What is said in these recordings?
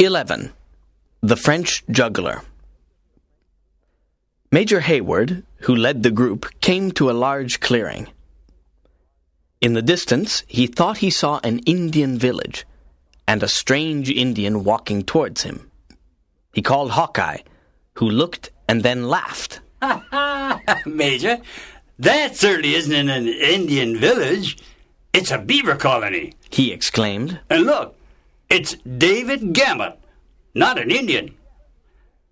11. The French Juggler. Major Heyward, who led the group, came to a large clearing. In the distance, he thought he saw an Indian village and a strange Indian walking towards him. He called Hawkeye, who looked and then laughed. Major, that certainly isn't an Indian village. It's a beaver colony. He exclaimed. And look, it's David Gamut, not an Indian.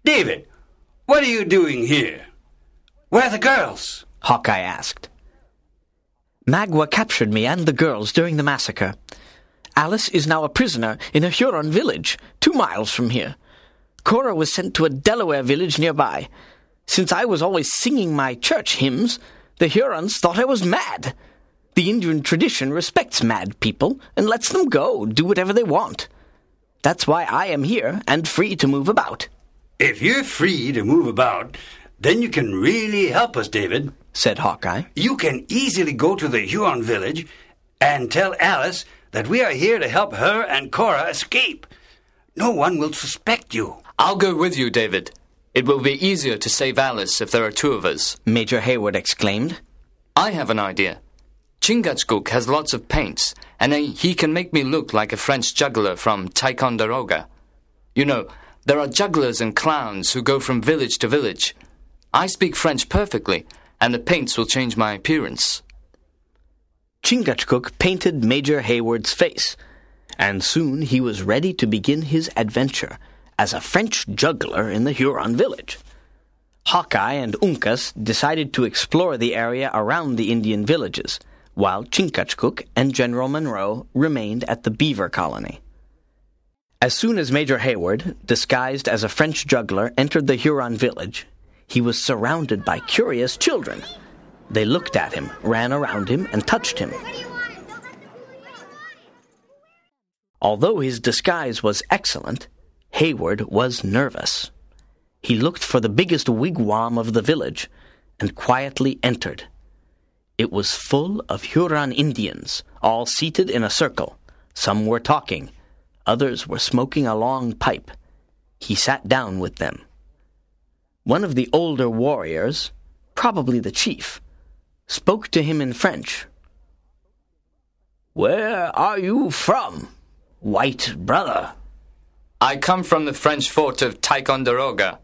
David, what are you doing here? Where are the girls? Hawkeye asked. Magua captured me and the girls during the massacre. Alice is now a prisoner in a Huron village, two miles from here. Cora was sent to a Delaware village nearby. Since I was always singing my church hymns, the Hurons thought I was mad. The Indian tradition respects mad people and lets them go, do whatever they want. That's why I am here and free to move about. If you're free to move about, then you can really help us, David, said Hawkeye. You can easily go to the Huron village and tell Alice that we are here to help her and Cora escape. No one will suspect you. I'll go with you, David. It will be easier to save Alice if there are two of us. Major Heyward exclaimed. I have an idea. Chingachgook has lots of paints, and he can make me look like a French juggler from Ticonderoga. You know, there are jugglers and clowns who go from village to village. I speak French perfectly, and the paints will change my appearance. Chingachgook painted Major Heyward's face, and soon he was ready to begin his adventure as a French juggler in the Huron village. Hawkeye and Uncas decided to explore the area around the Indian villages, while Chingachgook and General Munro remained at the beaver colony. As soon as Major Heyward, disguised as a French juggler, entered the Huron village, he was surrounded by curious children. They looked at him, ran around him, and touched him. Although his disguise was excellent, Heyward was nervous. He looked for the biggest wigwam of the village and quietly entered. It was full of Huron Indians, all seated in a circle. Some were talking, others were smoking a long pipe. He sat down with them. One of the older warriors, probably the chief, spoke to him in French. Where are you from, white brother? I come from the French fort of Ticonderoga.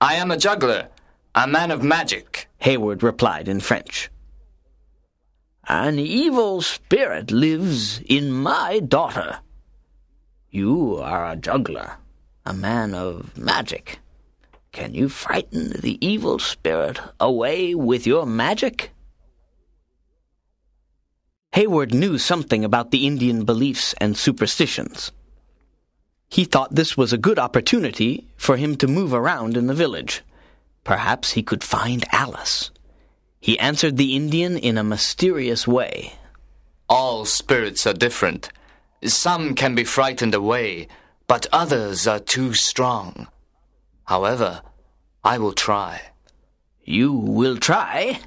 I am a juggler, a man of magic, Heyward replied in French. An evil spirit lives in my daughter. You are a juggler, a man of magic. Can you frighten the evil spirit away with your magic? Heyward knew something about the Indian beliefs and superstitions. He thought this was a good opportunity for him to move around in the village. Perhaps he could find Alice. He answered the Indian in a mysterious way. All spirits are different. Some can be frightened away, but others are too strong. However, I will try. You will try?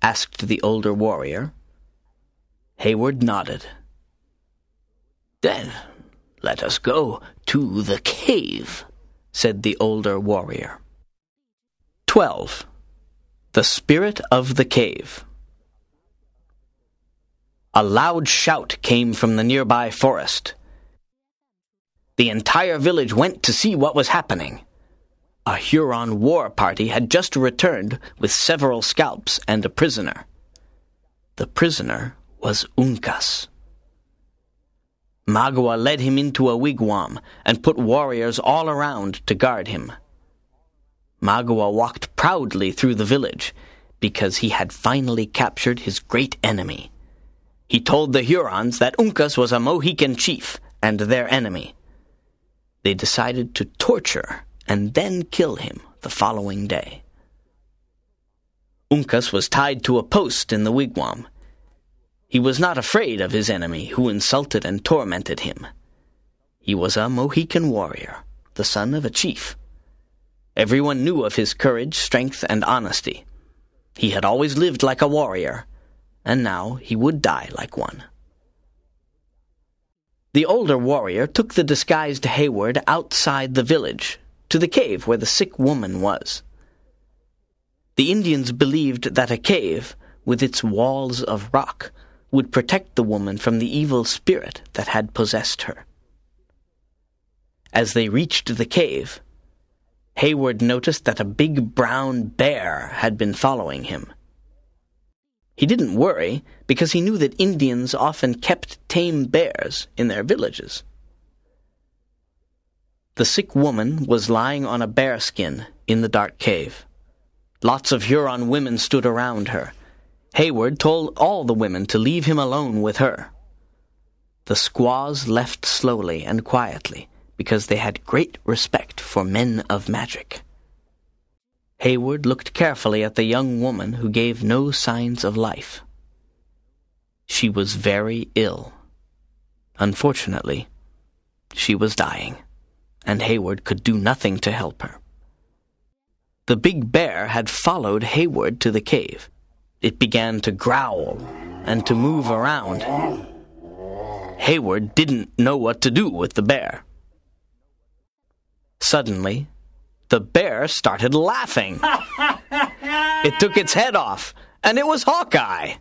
asked the older warrior. Heyward nodded. Then let us go to the cave, said the older warrior. 12. The Spirit of the Cave. A loud shout came from the nearby forest. The entire village went to see what was happening. A Huron war party had just returned with several scalps and a prisoner. The prisoner was Uncas. Magua led him into a wigwam and put warriors all around to guard him. Magua walked proudly through the village because he had finally captured his great enemy. He told the Hurons that Uncas was a Mohican chief and their enemy. They decided to torture and then kill him the following day. Uncas was tied to a post in the wigwam he was not afraid of his enemy, who insulted and tormented him. He was a Mohican warrior, the son of a chief. Everyone knew of his courage, strength, and honesty. He had always lived like a warrior, and now he would die like one. The older warrior took the disguised Heyward outside the village, to the cave where the sick woman was. The Indians believed that a cave, with its walls of rock, would protect the woman from the evil spirit that had possessed her. As they reached the cave, Heyward noticed that a big brown bear had been following him. He didn't worry because he knew that Indians often kept tame bears in their villages. The sick woman was lying on a bearskin in the dark cave. Lots of Huron women stood around her. Heyward told all the women to leave him alone with her. The squaws left slowly and quietly because they had great respect for men of magic. Heyward looked carefully at the young woman who gave no signs of life. She was very ill. Unfortunately, she was dying, and Heyward could do nothing to help her. The big bear had followed Heyward to the cave. It began to growl and to move around. Heyward didn't know what to do with the bear. Suddenly, the bear started laughing. it took its head off, and it was Hawkeye.